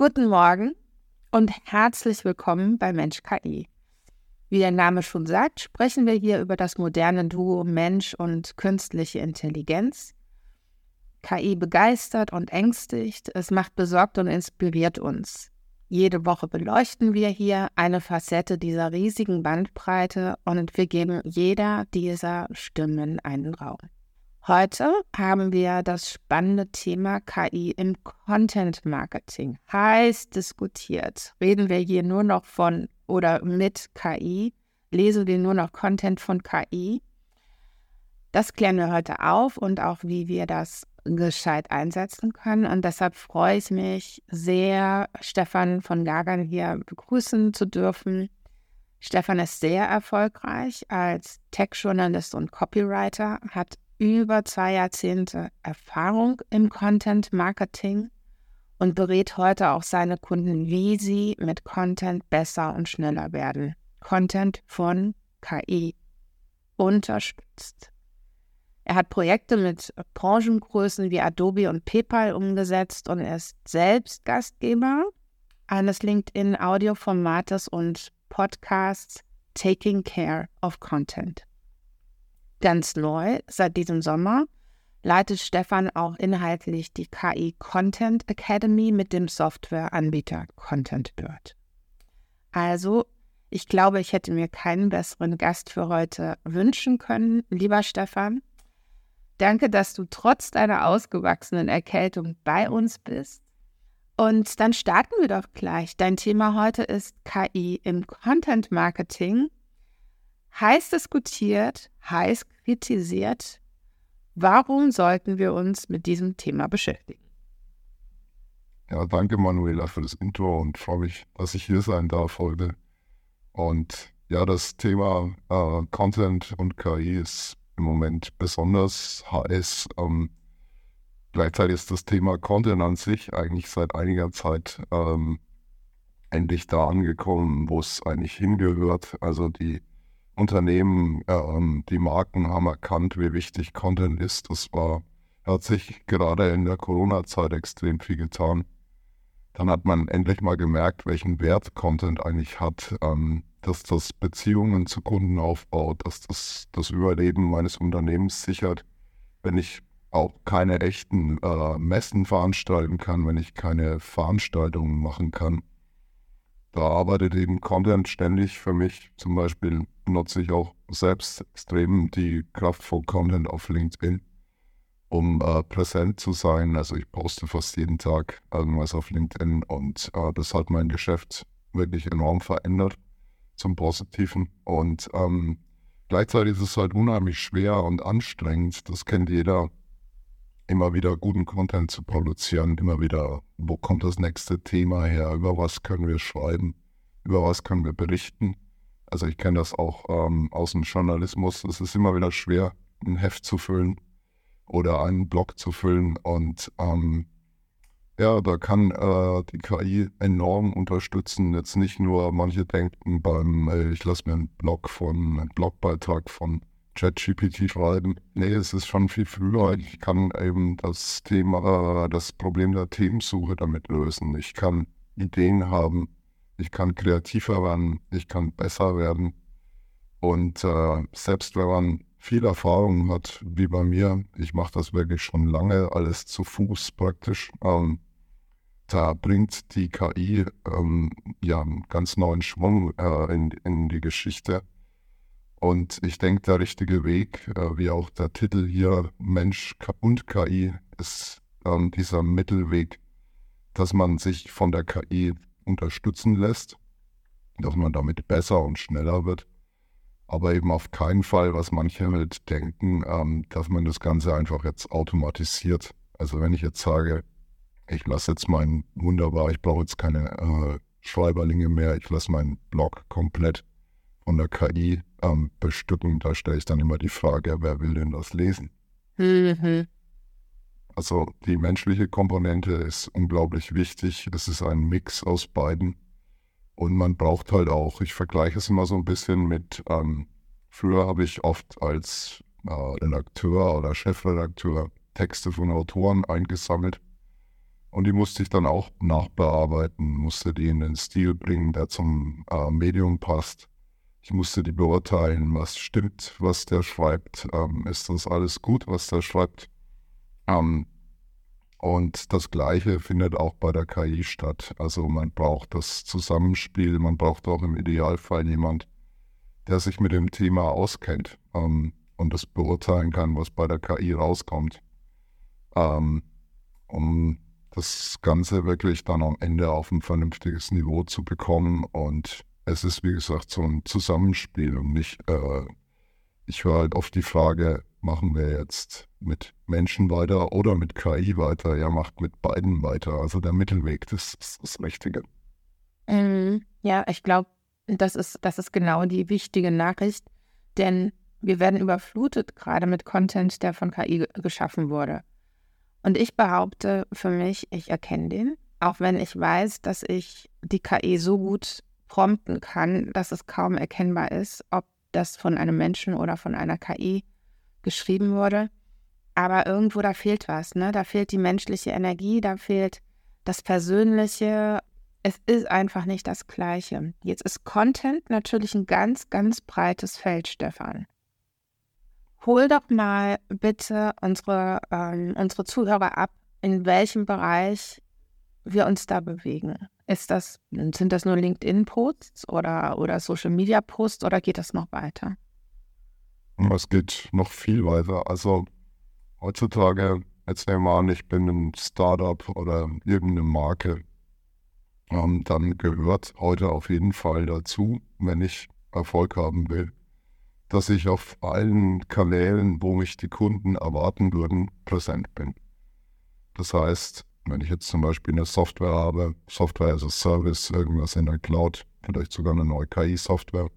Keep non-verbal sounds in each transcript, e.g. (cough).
Guten Morgen und herzlich willkommen bei Mensch KI. Wie der Name schon sagt, sprechen wir hier über das moderne Duo Mensch und künstliche Intelligenz. KI begeistert und ängstigt, es macht besorgt und inspiriert uns. Jede Woche beleuchten wir hier eine Facette dieser riesigen Bandbreite und wir geben jeder dieser Stimmen einen Raum. Heute haben wir das spannende Thema KI im Content Marketing. Heiß diskutiert. Reden wir hier nur noch von oder mit KI? Lesen wir nur noch Content von KI? Das klären wir heute auf und auch, wie wir das gescheit einsetzen können. Und deshalb freue ich mich sehr, Stefan von Gagan hier begrüßen zu dürfen. Stefan ist sehr erfolgreich als Tech-Journalist und Copywriter, hat über zwei Jahrzehnte Erfahrung im Content Marketing und berät heute auch seine Kunden, wie sie mit Content besser und schneller werden. Content von KI unterstützt. Er hat Projekte mit Branchengrößen wie Adobe und PayPal umgesetzt und ist selbst Gastgeber eines LinkedIn-Audioformates und Podcasts Taking Care of Content. Ganz neu seit diesem Sommer leitet Stefan auch inhaltlich die KI Content Academy mit dem Softwareanbieter ContentBird. Also, ich glaube, ich hätte mir keinen besseren Gast für heute wünschen können. Lieber Stefan, danke, dass du trotz deiner ausgewachsenen Erkältung bei uns bist. Und dann starten wir doch gleich. Dein Thema heute ist KI im Content Marketing heiß diskutiert, heiß kritisiert. Warum sollten wir uns mit diesem Thema beschäftigen? Ja, danke Manuela für das Intro und freue mich, dass ich hier sein darf heute. Und ja, das Thema äh, Content und KI ist im Moment besonders heiß. Ähm, gleichzeitig ist das Thema Content an sich eigentlich seit einiger Zeit ähm, endlich da angekommen, wo es eigentlich hingehört. Also die Unternehmen, ähm, die Marken haben erkannt, wie wichtig Content ist. Das war, hat sich gerade in der Corona-Zeit extrem viel getan. Dann hat man endlich mal gemerkt, welchen Wert Content eigentlich hat, ähm, dass das Beziehungen zu Kunden aufbaut, dass das das Überleben meines Unternehmens sichert. Wenn ich auch keine echten äh, Messen veranstalten kann, wenn ich keine Veranstaltungen machen kann, da arbeitet eben Content ständig für mich. Zum Beispiel nutze ich auch selbst extrem die Kraft von Content auf LinkedIn, um äh, präsent zu sein. Also ich poste fast jeden Tag irgendwas auf LinkedIn und äh, das hat mein Geschäft wirklich enorm verändert zum Positiven. Und ähm, gleichzeitig ist es halt unheimlich schwer und anstrengend. Das kennt jeder immer wieder guten Content zu produzieren, immer wieder, wo kommt das nächste Thema her, über was können wir schreiben, über was können wir berichten. Also ich kenne das auch ähm, aus dem Journalismus. Es ist immer wieder schwer, ein Heft zu füllen oder einen Blog zu füllen. Und ähm, ja, da kann äh, die KI enorm unterstützen. Jetzt nicht nur, manche denken beim, äh, ich lasse mir einen Blog von, einen Blogbeitrag von ChatGPT schreiben. Nee, es ist schon viel früher. Ich kann eben das Thema, das Problem der Themensuche damit lösen. Ich kann Ideen haben, ich kann kreativer werden, ich kann besser werden. Und äh, selbst wenn man viel Erfahrung hat, wie bei mir, ich mache das wirklich schon lange, alles zu Fuß praktisch, ähm, da bringt die KI ähm, ja einen ganz neuen Schwung äh, in, in die Geschichte. Und ich denke, der richtige Weg, äh, wie auch der Titel hier, Mensch und KI, ist ähm, dieser Mittelweg, dass man sich von der KI unterstützen lässt, dass man damit besser und schneller wird. Aber eben auf keinen Fall, was manche halt denken, ähm, dass man das Ganze einfach jetzt automatisiert. Also wenn ich jetzt sage, ich lasse jetzt meinen, wunderbar, ich brauche jetzt keine äh, Schreiberlinge mehr, ich lasse meinen Blog komplett von der KI ähm, bestücken. Da stelle ich dann immer die Frage, wer will denn das lesen? Mhm. Also die menschliche Komponente ist unglaublich wichtig. Es ist ein Mix aus beiden. Und man braucht halt auch, ich vergleiche es immer so ein bisschen mit, ähm, früher habe ich oft als äh, Redakteur oder Chefredakteur Texte von Autoren eingesammelt. Und die musste ich dann auch nachbearbeiten, musste die in den Stil bringen, der zum äh, Medium passt. Ich musste die beurteilen, was stimmt, was der schreibt. Ähm, ist das alles gut, was der schreibt? Ähm, und das Gleiche findet auch bei der KI statt. Also man braucht das Zusammenspiel, man braucht auch im Idealfall jemand, der sich mit dem Thema auskennt ähm, und das beurteilen kann, was bei der KI rauskommt. Ähm, um das Ganze wirklich dann am Ende auf ein vernünftiges Niveau zu bekommen. Und es ist, wie gesagt, so ein Zusammenspiel und nicht, äh, ich höre halt oft die Frage, machen wir jetzt mit Menschen weiter oder mit KI weiter? Ja, macht mit beiden weiter. Also der Mittelweg, das ist das Richtige. Mhm. Ja, ich glaube, das ist, das ist genau die wichtige Nachricht, denn wir werden überflutet gerade mit Content, der von KI geschaffen wurde. Und ich behaupte für mich, ich erkenne den, auch wenn ich weiß, dass ich die KI so gut prompten kann, dass es kaum erkennbar ist, ob das von einem Menschen oder von einer KI geschrieben wurde. Aber irgendwo da fehlt was, ne? Da fehlt die menschliche Energie, da fehlt das Persönliche. Es ist einfach nicht das Gleiche. Jetzt ist Content natürlich ein ganz, ganz breites Feld, Stefan hol doch mal bitte unsere, ähm, unsere Zuhörer ab, in welchem Bereich wir uns da bewegen. Ist das, sind das nur LinkedIn-Posts oder, oder Social-Media-Posts oder geht das noch weiter? Es geht noch viel weiter. Also heutzutage, jetzt nehmen wir an, ich bin ein Startup oder irgendeine Marke, ähm, dann gehört heute auf jeden Fall dazu, wenn ich Erfolg haben will, dass ich auf allen Kanälen, wo mich die Kunden erwarten würden, präsent bin. Das heißt, wenn ich jetzt zum Beispiel eine Software habe, Software as a Service, irgendwas in der Cloud, vielleicht sogar eine neue KI-Software,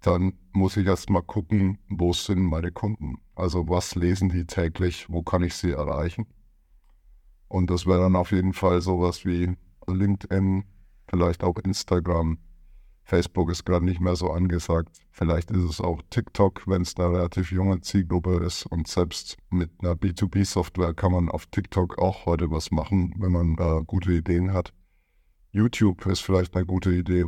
dann muss ich erst mal gucken, wo sind meine Kunden? Also was lesen die täglich, wo kann ich sie erreichen? Und das wäre dann auf jeden Fall sowas wie LinkedIn, vielleicht auch Instagram, Facebook ist gerade nicht mehr so angesagt. Vielleicht ist es auch TikTok, wenn es eine relativ junge Zielgruppe ist. Und selbst mit einer B2B-Software kann man auf TikTok auch heute was machen, wenn man äh, gute Ideen hat. YouTube ist vielleicht eine gute Idee.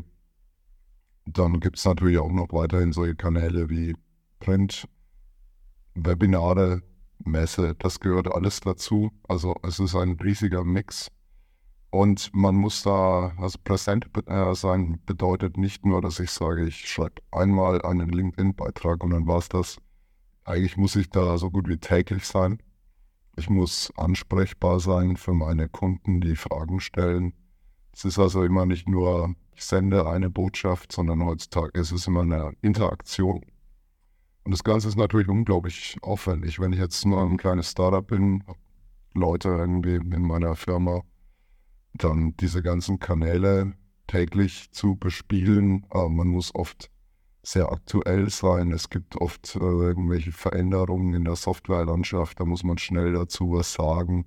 Dann gibt es natürlich auch noch weiterhin solche Kanäle wie Print, Webinare, Messe. Das gehört alles dazu. Also es ist ein riesiger Mix und man muss da, also präsent äh, sein bedeutet nicht nur, dass ich sage, ich schreibe einmal einen LinkedIn-Beitrag und dann war es das. Eigentlich muss ich da so gut wie täglich sein. Ich muss ansprechbar sein für meine Kunden, die Fragen stellen. Es ist also immer nicht nur, ich sende eine Botschaft, sondern heutzutage ist es immer eine Interaktion. Und das Ganze ist natürlich unglaublich aufwendig. Wenn ich jetzt nur ein kleines Startup bin, Leute irgendwie in meiner Firma, dann diese ganzen Kanäle täglich zu bespielen. Aber man muss oft sehr aktuell sein. Es gibt oft äh, irgendwelche Veränderungen in der Softwarelandschaft. Da muss man schnell dazu was sagen.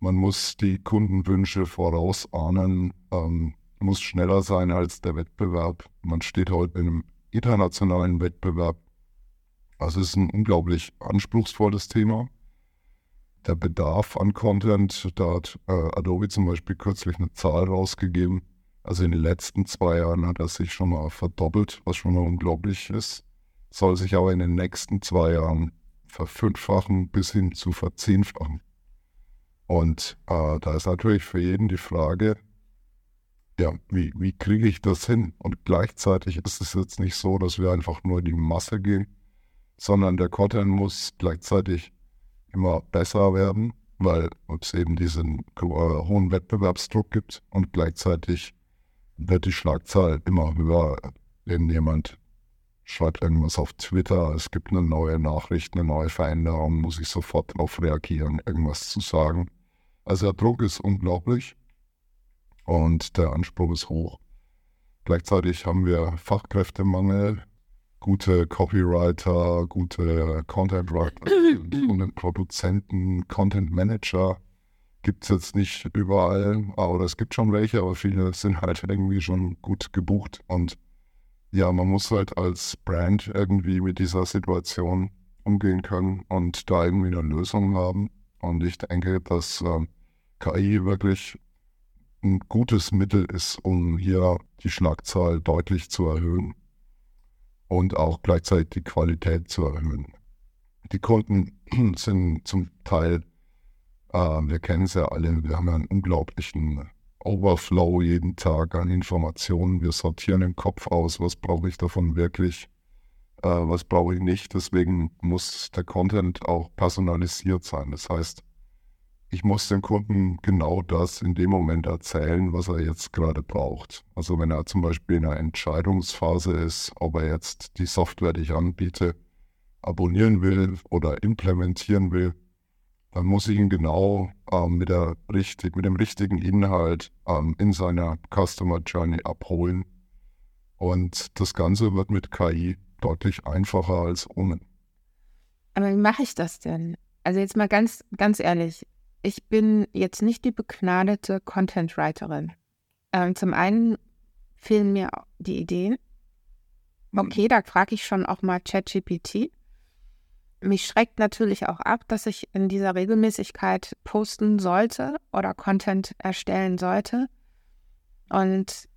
Man muss die Kundenwünsche vorausahnen, ähm, muss schneller sein als der Wettbewerb. Man steht heute in einem internationalen Wettbewerb. Also es ist ein unglaublich anspruchsvolles Thema der Bedarf an Content. Da hat äh, Adobe zum Beispiel kürzlich eine Zahl rausgegeben. Also in den letzten zwei Jahren hat er sich schon mal verdoppelt, was schon mal unglaublich ist. Soll sich aber in den nächsten zwei Jahren verfünffachen bis hin zu verzehnfachen. Und äh, da ist natürlich für jeden die Frage, ja, wie, wie kriege ich das hin? Und gleichzeitig ist es jetzt nicht so, dass wir einfach nur in die Masse gehen, sondern der Content muss gleichzeitig immer besser werden, weil es eben diesen hohen Wettbewerbsdruck gibt und gleichzeitig wird die Schlagzahl immer höher. Wenn jemand schreibt irgendwas auf Twitter, es gibt eine neue Nachricht, eine neue Veränderung, muss ich sofort darauf reagieren, irgendwas zu sagen. Also der Druck ist unglaublich und der Anspruch ist hoch. Gleichzeitig haben wir Fachkräftemangel, gute Copywriter, gute Content Writer (coughs) und Produzenten, Content Manager gibt es jetzt nicht überall, oder es gibt schon welche, aber viele sind halt irgendwie schon gut gebucht und ja, man muss halt als Brand irgendwie mit dieser Situation umgehen können und da irgendwie eine Lösung haben. Und ich denke, dass äh, KI wirklich ein gutes Mittel ist, um hier die Schlagzahl deutlich zu erhöhen und auch gleichzeitig die Qualität zu erhöhen. Die Kunden (clears throat) sind zum Teil, äh, wir kennen es ja alle, wir haben einen unglaublichen Overflow jeden Tag an Informationen. Wir sortieren im Kopf aus, was brauche ich davon wirklich, äh, was brauche ich nicht. Deswegen muss der Content auch personalisiert sein. Das heißt, ich muss dem Kunden genau das in dem Moment erzählen, was er jetzt gerade braucht. Also wenn er zum Beispiel in einer Entscheidungsphase ist, ob er jetzt die Software, die ich anbiete, abonnieren will oder implementieren will, dann muss ich ihn genau ähm, mit, der richtig, mit dem richtigen Inhalt ähm, in seiner Customer Journey abholen. Und das Ganze wird mit KI deutlich einfacher als ohne. Aber wie mache ich das denn? Also jetzt mal ganz, ganz ehrlich, ich bin jetzt nicht die begnadete Content-Writerin. Ähm, zum einen fehlen mir die Ideen. Mhm. Okay, da frage ich schon auch mal ChatGPT. Mich schreckt natürlich auch ab, dass ich in dieser Regelmäßigkeit posten sollte oder Content erstellen sollte. Und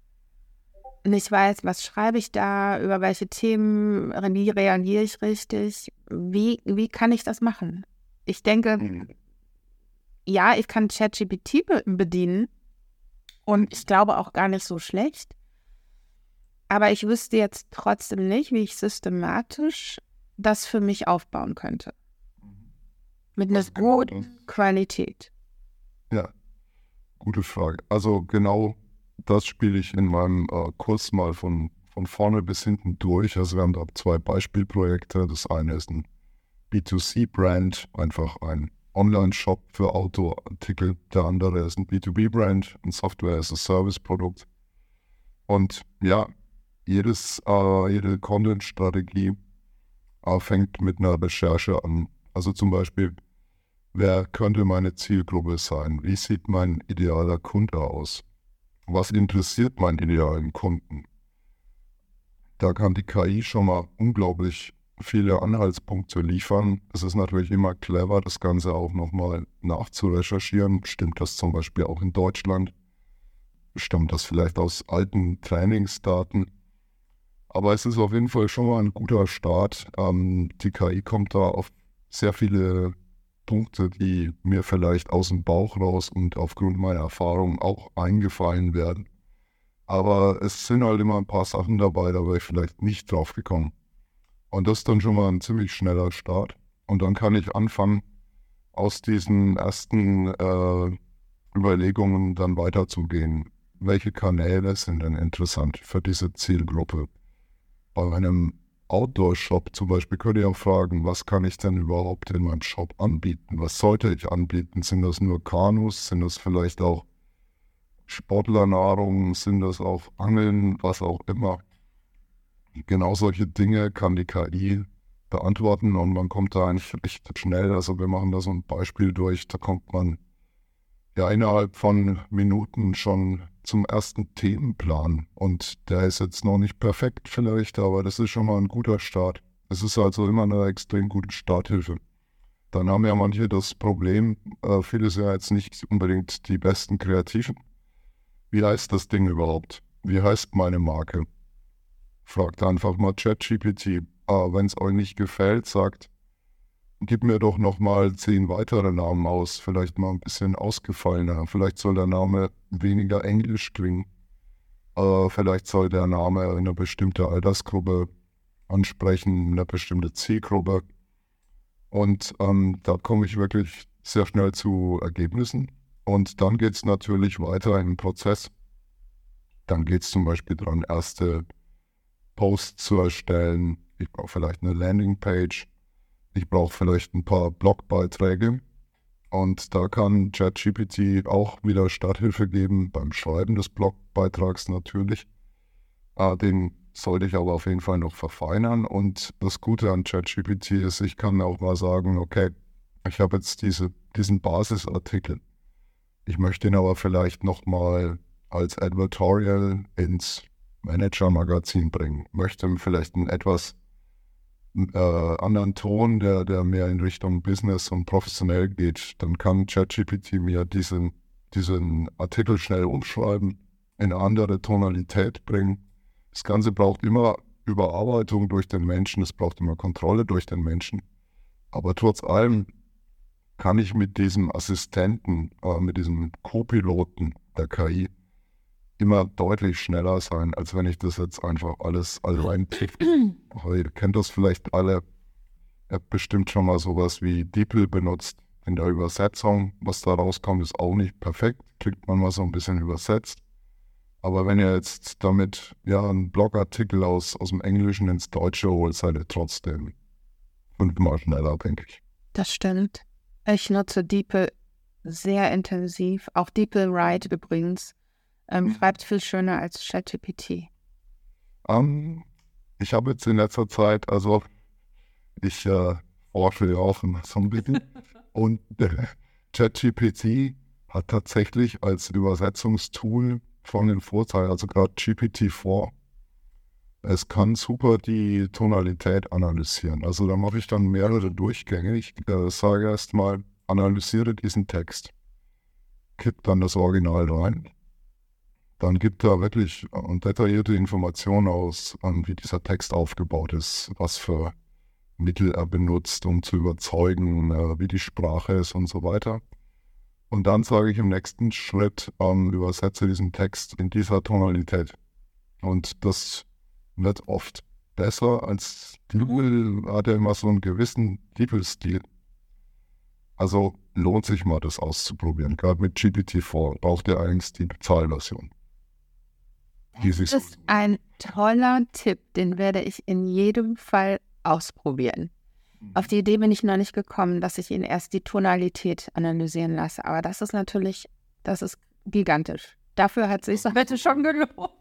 nicht weiß, was schreibe ich da, über welche Themen, wie reagiere ich richtig, wie, wie kann ich das machen? Ich denke, mhm. Ja, ich kann ChatGPT bedienen und ich glaube auch gar nicht so schlecht. Aber ich wüsste jetzt trotzdem nicht, wie ich systematisch das für mich aufbauen könnte. Mhm. Mit einer guten Qualität. Ja, gute Frage. Also genau das spiele ich in meinem äh, Kurs mal von, von vorne bis hinten durch. Also wir haben da zwei Beispielprojekte. Das eine ist ein B2C-Brand, einfach ein Online-Shop für Autoartikel. Der andere ist ein B2B-Brand, ein Software-as-a-Service-Produkt. Und ja, jedes, äh, jede Content-Strategie äh, fängt mit einer Recherche an. Also zum Beispiel, wer könnte meine Zielgruppe sein? Wie sieht mein idealer Kunde aus? Was interessiert meinen idealen Kunden? Da kann die KI schon mal unglaublich viele Anhaltspunkte liefern. Es ist natürlich immer clever, das Ganze auch nochmal nachzurecherchieren. Stimmt das zum Beispiel auch in Deutschland? Stammt das vielleicht aus alten Trainingsdaten? Aber es ist auf jeden Fall schon mal ein guter Start. Ähm, die KI kommt da auf sehr viele Punkte, die mir vielleicht aus dem Bauch raus und aufgrund meiner Erfahrung auch eingefallen werden. Aber es sind halt immer ein paar Sachen dabei, da wäre ich vielleicht nicht drauf gekommen. Und das ist dann schon mal ein ziemlich schneller Start. Und dann kann ich anfangen, aus diesen ersten äh, Überlegungen dann weiterzugehen. Welche Kanäle sind denn interessant für diese Zielgruppe? bei einem Outdoor-Shop zum Beispiel könnt ihr auch fragen, was kann ich denn überhaupt in meinem Shop anbieten? Was sollte ich anbieten? Sind das nur Kanus? Sind das vielleicht auch Sportlernahrung? Sind das auch Angeln? Was auch immer. Genau solche Dinge kann die KI beantworten und man kommt da eigentlich recht schnell. Also wir machen da so ein Beispiel durch, da kommt man ja innerhalb von Minuten schon zum ersten Themenplan. Und der ist jetzt noch nicht perfekt vielleicht, aber das ist schon mal ein guter Start. Es ist also immer eine extrem gute Starthilfe. Dann haben ja manche das Problem, äh, viele sind ja jetzt nicht unbedingt die besten Kreativen. Wie heißt das Ding überhaupt? Wie heißt meine Marke? Fragt einfach mal ChatGPT. Äh, Wenn es euch nicht gefällt, sagt, gib mir doch nochmal zehn weitere Namen aus, vielleicht mal ein bisschen ausgefallener. Vielleicht soll der Name weniger englisch klingen. Äh, vielleicht soll der Name eine bestimmte Altersgruppe ansprechen, eine bestimmte Zielgruppe. Und ähm, da komme ich wirklich sehr schnell zu Ergebnissen. Und dann geht es natürlich weiter in den Prozess. Dann geht es zum Beispiel daran, erste Posts zu erstellen. Ich brauche vielleicht eine Landingpage ich brauche vielleicht ein paar Blogbeiträge. Und da kann ChatGPT auch wieder Starthilfe geben beim Schreiben des Blogbeitrags natürlich. Äh, den sollte ich aber auf jeden Fall noch verfeinern. Und das Gute an ChatGPT ist, ich kann auch mal sagen, okay, ich habe jetzt diese, diesen Basisartikel. Ich möchte ihn aber vielleicht nochmal als Advertorial ins Manager-Magazin bringen. Möchte vielleicht ein etwas äh, anderen Ton, der, der mehr in Richtung Business und professionell geht, dann kann ChatGPT mir diesen diesen Artikel schnell umschreiben, in eine andere Tonalität bringen. Das Ganze braucht immer Überarbeitung durch den Menschen, es braucht immer Kontrolle durch den Menschen. Aber trotz allem kann ich mit diesem Assistenten, äh, mit diesem Co-Piloten der KI immer deutlich schneller sein, als wenn ich das jetzt einfach alles allein tippe. Ihr kennt das vielleicht alle. Ihr habt bestimmt schon mal sowas wie DeepL benutzt. In der Übersetzung, was da rauskommt, ist auch nicht perfekt. Kriegt man mal so ein bisschen übersetzt. Aber wenn ihr jetzt damit ja einen Blogartikel aus, aus dem Englischen ins Deutsche holt, seid ihr trotzdem fünfmal schneller, denke ich. Das stimmt. Ich nutze DeepL sehr intensiv. Auch DeepL Write übrigens. Ähm, mhm. Schreibt viel schöner als ChatGPT. Um, ähm, ich habe jetzt in letzter Zeit, also ich äh, forsche ja auch so ein bisschen. (laughs) und äh, ChatGPT hat tatsächlich als Übersetzungstool von den Vorteilen, also gerade GPT-4, es kann super die Tonalität analysieren. Also da mache ich dann mehrere Durchgänge. Ich äh, sage erstmal, analysiere diesen Text, kipp dann das Original rein. Dann gibt er wirklich äh, detaillierte Informationen aus, wie dieser Text aufgebaut ist, was für Mittel er benutzt, um zu überzeugen, äh, wie die Sprache ist und so weiter. Und dann sage ich im nächsten Schritt, ähm, übersetze diesen Text in dieser Tonalität. Und das wird oft besser als Diebel, hat ja immer so einen gewissen Diebel-Stil. Also lohnt sich mal, das auszuprobieren. Gerade mit GPT-4 braucht ihr eigentlich die Bezahlversion. Das ist ein toller Tipp, den werde ich in jedem Fall ausprobieren. Mhm. Auf die Idee bin ich noch nicht gekommen, dass ich ihn erst die Tonalität analysieren lasse. Aber das ist natürlich, das ist gigantisch. Dafür hat sich heute (laughs) schon gelohnt.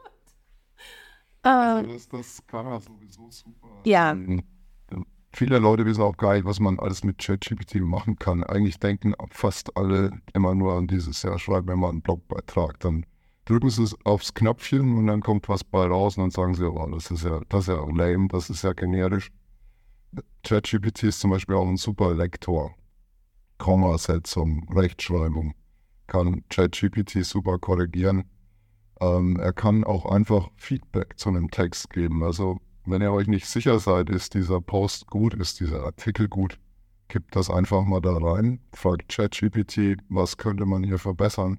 Also das, das kann er sowieso super. Ja. Ähm, viele Leute wissen auch gar nicht, was man alles mit ChatGPT machen kann. Eigentlich denken fast alle immer nur an dieses, ja, schreiben wir mal einen Blogbeitrag, dann drücken sie es aufs Knöpfchen und dann kommt was bei raus und dann sagen sie, oh, das ist ja, das ist ja lame, das ist ja generisch. ChatGPT ist zum Beispiel auch ein super Lektor. Kommasetzung, Rechtschreibung kann ChatGPT super korrigieren. Ähm, er kann auch einfach Feedback zu einem Text geben. Also wenn ihr euch nicht sicher seid, ist dieser Post gut, ist dieser Artikel gut, kippt das einfach mal da rein, fragt ChatGPT, was könnte man hier verbessern.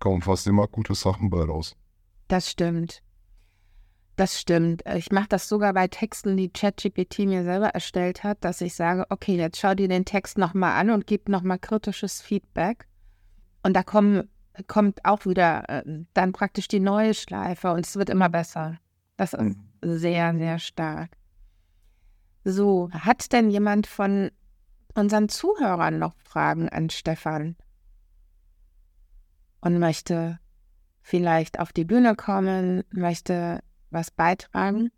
Kommen fast immer gute Sachen bei raus. Das stimmt. Das stimmt. Ich mache das sogar bei Texten, die ChatGPT mir selber erstellt hat, dass ich sage, okay, jetzt schau dir den Text nochmal an und gib nochmal kritisches Feedback. Und da kommen kommt auch wieder äh, dann praktisch die neue Schleife und es wird immer besser. Das ist mhm. sehr, sehr stark. So, hat denn jemand von unseren Zuhörern noch Fragen an Stefan und möchte vielleicht auf die Bühne kommen, möchte was beitragen?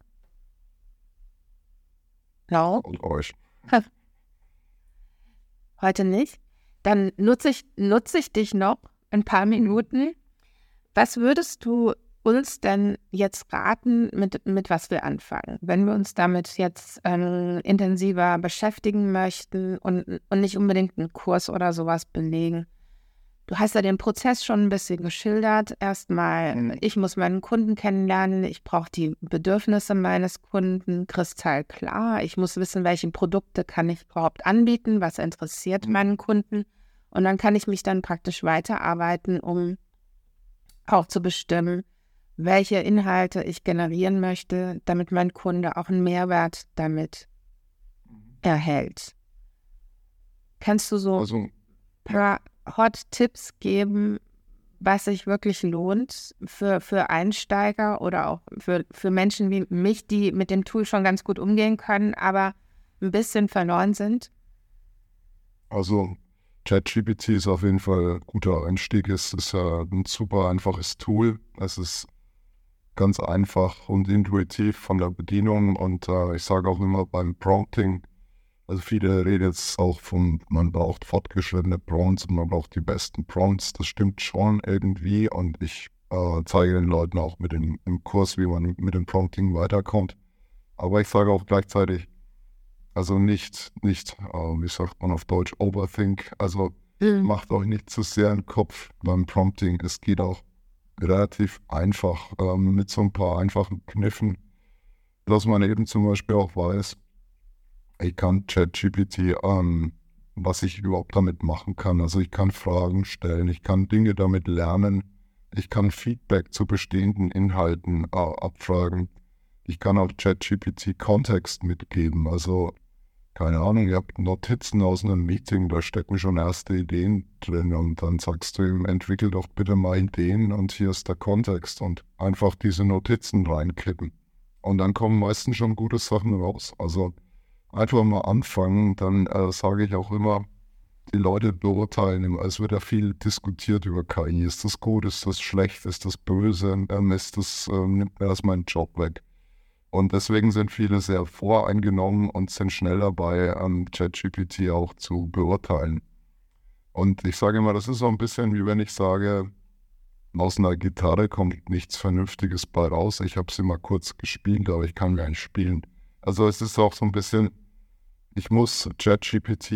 No? Und euch. (laughs) Heute nicht? Dann nutze ich, nutze ich dich noch ein paar Minuten. Was würdest du uns denn jetzt raten, mit, mit was wir anfangen? Wenn wir uns damit jetzt ähm, intensiver beschäftigen möchten und, und nicht unbedingt einen Kurs oder sowas belegen. Du hast ja den Prozess schon ein bisschen geschildert. Erstmal, mhm. ich muss meinen Kunden kennenlernen, ich brauche die Bedürfnisse meines Kunden kristallklar. Ich muss wissen, welche Produkte kann ich überhaupt anbieten, was interessiert mhm. meinen Kunden. Und dann kann ich mich dann praktisch weiterarbeiten, um auch zu bestimmen, welche Inhalte ich generieren möchte, damit mein Kunde auch einen Mehrwert damit mhm. erhält. Kannst du so also, ein paar Hot-Tipps geben, was sich wirklich lohnt für, für Einsteiger oder auch für, für Menschen wie mich, die mit dem Tool schon ganz gut umgehen können, aber ein bisschen verloren sind? Also ChatGPT ist auf jeden Fall ein guter Einstieg. Es ist ja ein super einfaches Tool. Es ist ganz einfach und intuitiv von der Bedienung und äh, ich sage auch immer beim Prompting, also viele reden jetzt auch von, man braucht fortgeschrittene Prompts und man braucht die besten Prompts. Das stimmt schon irgendwie und ich äh, zeige den Leuten auch mit dem, im Kurs, wie man mit dem Prompting weiterkommt. Aber ich sage auch gleichzeitig, also nicht, nicht, äh, wie sagt man auf Deutsch, overthink. Also mhm. macht euch nicht zu sehr einen Kopf beim Prompting. Es geht auch relativ einfach ähm, mit so ein paar einfachen Kniffen, dass man eben zum Beispiel auch weiß, ich kann ChatGPT, ähm, was ich überhaupt damit machen kann. Also ich kann Fragen stellen, ich kann Dinge damit lernen, ich kann Feedback zu bestehenden Inhalten äh, abfragen. Ich kann auch ChatGPT Kontext mitgeben. Also keine Ahnung, ihr habt Notizen aus einem Meeting, da stecken schon erste Ideen drin und dann sagst du ihm, entwickel doch bitte mal Ideen und hier ist der Kontext und einfach diese Notizen reinkippen. Und dann kommen meistens schon gute Sachen raus. Also einfach mal anfangen, dann äh, sage ich auch immer, die Leute beurteilen immer. Es wird ja viel diskutiert über KI. Ist das gut, ist das schlecht, ist das böse, ähm, ist das, äh, nimmt mir das meinen Job weg. Und deswegen sind viele sehr voreingenommen und sind schnell dabei, ähm, ChatGPT auch zu beurteilen. Und ich sage immer, das ist so ein bisschen wie wenn ich sage, aus einer Gitarre kommt nichts Vernünftiges bei raus. Ich habe sie mal kurz gespielt, aber ich kann gar nicht spielen. Also es ist auch so ein bisschen, ich muss ChatGPT,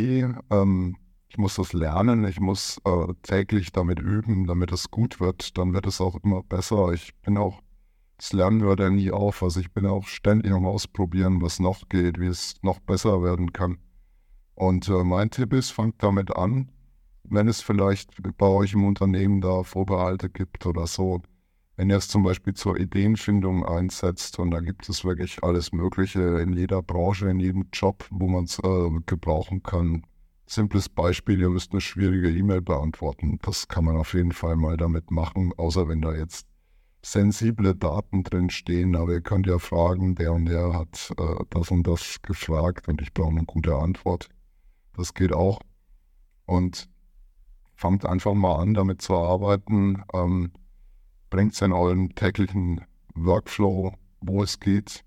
ähm, ich muss das lernen, ich muss äh, täglich damit üben, damit es gut wird. Dann wird es auch immer besser. Ich bin auch das Lernen hört ja nie auf. Also ich bin auch ständig am Ausprobieren, was noch geht, wie es noch besser werden kann. Und äh, mein Tipp ist, fangt damit an, wenn es vielleicht bei euch im Unternehmen da Vorbehalte gibt oder so. Wenn ihr es zum Beispiel zur Ideenfindung einsetzt und da gibt es wirklich alles Mögliche in jeder Branche, in jedem Job, wo man es äh, gebrauchen kann. Simples Beispiel, ihr müsst eine schwierige E-Mail beantworten. Das kann man auf jeden Fall mal damit machen, außer wenn da jetzt sensible Daten drin stehen, aber ihr könnt ja fragen, der und der hat äh, das und das gefragt und ich brauche eine gute Antwort. Das geht auch. Und fangt einfach mal an, damit zu arbeiten. Ähm, Bringt es in euren täglichen Workflow, wo es geht,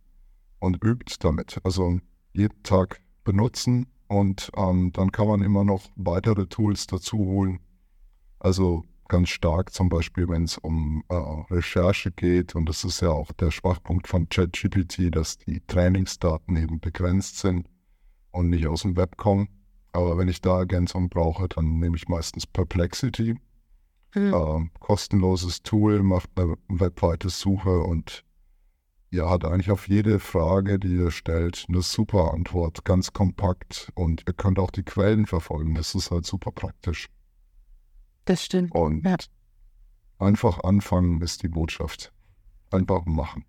und übt damit. Also jeden Tag benutzen und ähm, dann kann man immer noch weitere Tools dazu holen. Also ganz stark, zum Beispiel, wenn es um äh, Recherche geht. Und das ist ja auch der Schwachpunkt von ChatGPT, dass die Trainingsdaten eben begrenzt sind und nicht aus dem Web kommen. Aber wenn ich da Ergänzung brauche, dann nehme ich meistens Perplexity. Mhm. Äh, kostenloses Tool, macht eine weltweite Suche und ja, hat eigentlich auf jede Frage, die ihr stellt, eine super Antwort, ganz kompakt. Und ihr könnt auch die Quellen verfolgen. Das ist halt super praktisch. Das stimmt. Und ja. einfach anfangen ist die Botschaft. Einfach machen.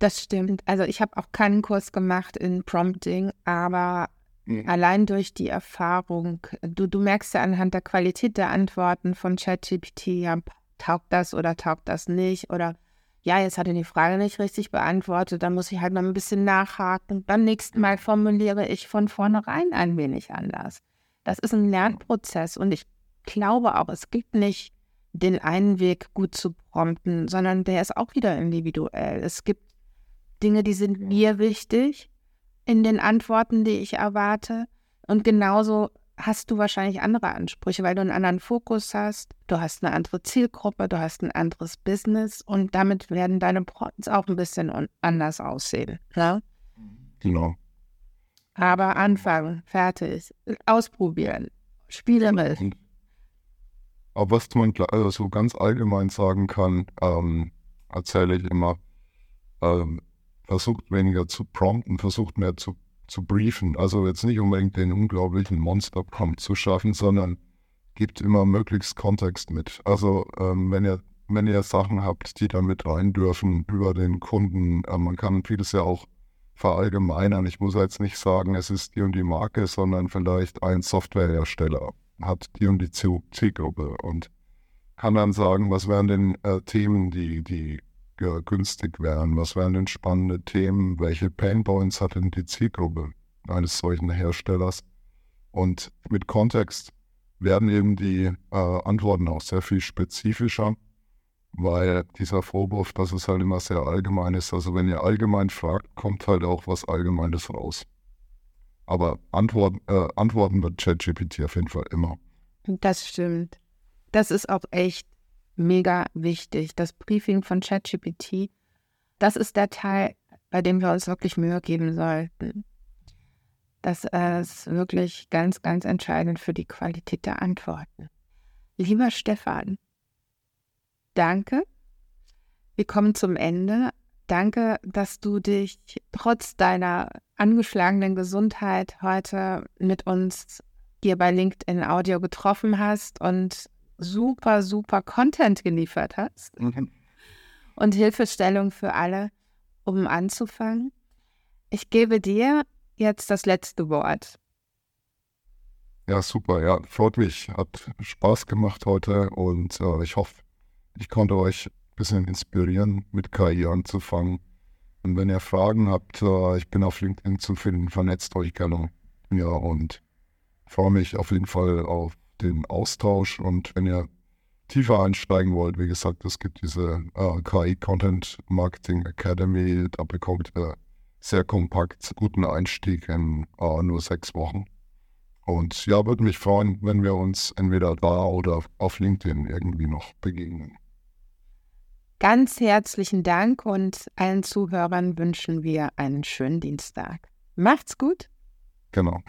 Das stimmt. Also ich habe auch keinen Kurs gemacht in Prompting, aber mhm. allein durch die Erfahrung, du, du merkst ja anhand der Qualität der Antworten von ChatGPT, ja, taugt das oder taugt das nicht oder ja, jetzt hat er die Frage nicht richtig beantwortet, dann muss ich halt mal ein bisschen nachhaken. Beim nächsten Mal formuliere ich von vornherein ein wenig anders. Das ist ein Lernprozess und ich glaube auch, es gibt nicht den einen Weg gut zu prompten, sondern der ist auch wieder individuell. Es gibt Dinge, die sind mir wichtig in den Antworten, die ich erwarte. Und genauso hast du wahrscheinlich andere Ansprüche, weil du einen anderen Fokus hast, du hast eine andere Zielgruppe, du hast ein anderes Business und damit werden deine Prompts auch ein bisschen anders aussehen. Ne? Genau. Aber anfangen, fertig, ausprobieren, spielerisch. Aber was man also so ganz allgemein sagen kann, ähm, erzähle ich immer, ähm, versucht weniger zu prompten, versucht mehr zu, zu briefen. Also jetzt nicht unbedingt den unglaublichen Monster-Prompt zu schaffen, sondern gibt immer möglichst Kontext mit. Also ähm, wenn ihr wenn ihr Sachen habt, die da mit rein dürfen über den Kunden, äh, man kann vieles ja auch verallgemeinern. Ich muss jetzt nicht sagen, es ist die und die Marke, sondern vielleicht ein Softwarehersteller hat die und die Zielgruppe und kann dann sagen, was wären denn äh, Themen, die, die äh, günstig wären, was wären denn spannende Themen, welche Painpoints hat denn die Zielgruppe eines solchen Herstellers. Und mit Kontext werden eben die äh, Antworten auch sehr viel spezifischer, weil dieser Vorwurf, dass es halt immer sehr allgemein ist, also wenn ihr allgemein fragt, kommt halt auch was Allgemeines raus. Aber Antwort, äh, Antworten wird ChatGPT auf jeden Fall immer. Das stimmt. Das ist auch echt mega wichtig. Das Briefing von ChatGPT, das ist der Teil, bei dem wir uns wirklich Mühe geben sollten. Das ist wirklich ganz, ganz entscheidend für die Qualität der Antworten. Lieber Stefan, danke. Wir kommen zum Ende. Danke, dass du dich trotz deiner angeschlagenen Gesundheit heute mit uns hier bei LinkedIn Audio getroffen hast und super, super Content geliefert hast. Mhm. Und Hilfestellung für alle, um anzufangen. Ich gebe dir jetzt das letzte Wort. Ja, super. Ja, freut mich. Hat Spaß gemacht heute und äh, ich hoffe, ich konnte euch ein bisschen inspirieren, mit KI anzufangen. Und wenn ihr Fragen habt, äh, ich bin auf LinkedIn zu finden, vernetzt euch gerne. Ja, und freue mich auf jeden Fall auf den Austausch. Und wenn ihr tiefer einsteigen wollt, wie gesagt, es gibt diese äh, KI Content Marketing Academy, da bekommt ihr sehr kompakt guten Einstieg in äh, nur sechs Wochen. Und ja, würde mich freuen, wenn wir uns entweder da oder auf LinkedIn irgendwie noch begegnen. Ganz herzlichen Dank und allen Zuhörern wünschen wir einen schönen Dienstag. Macht's gut. Genau.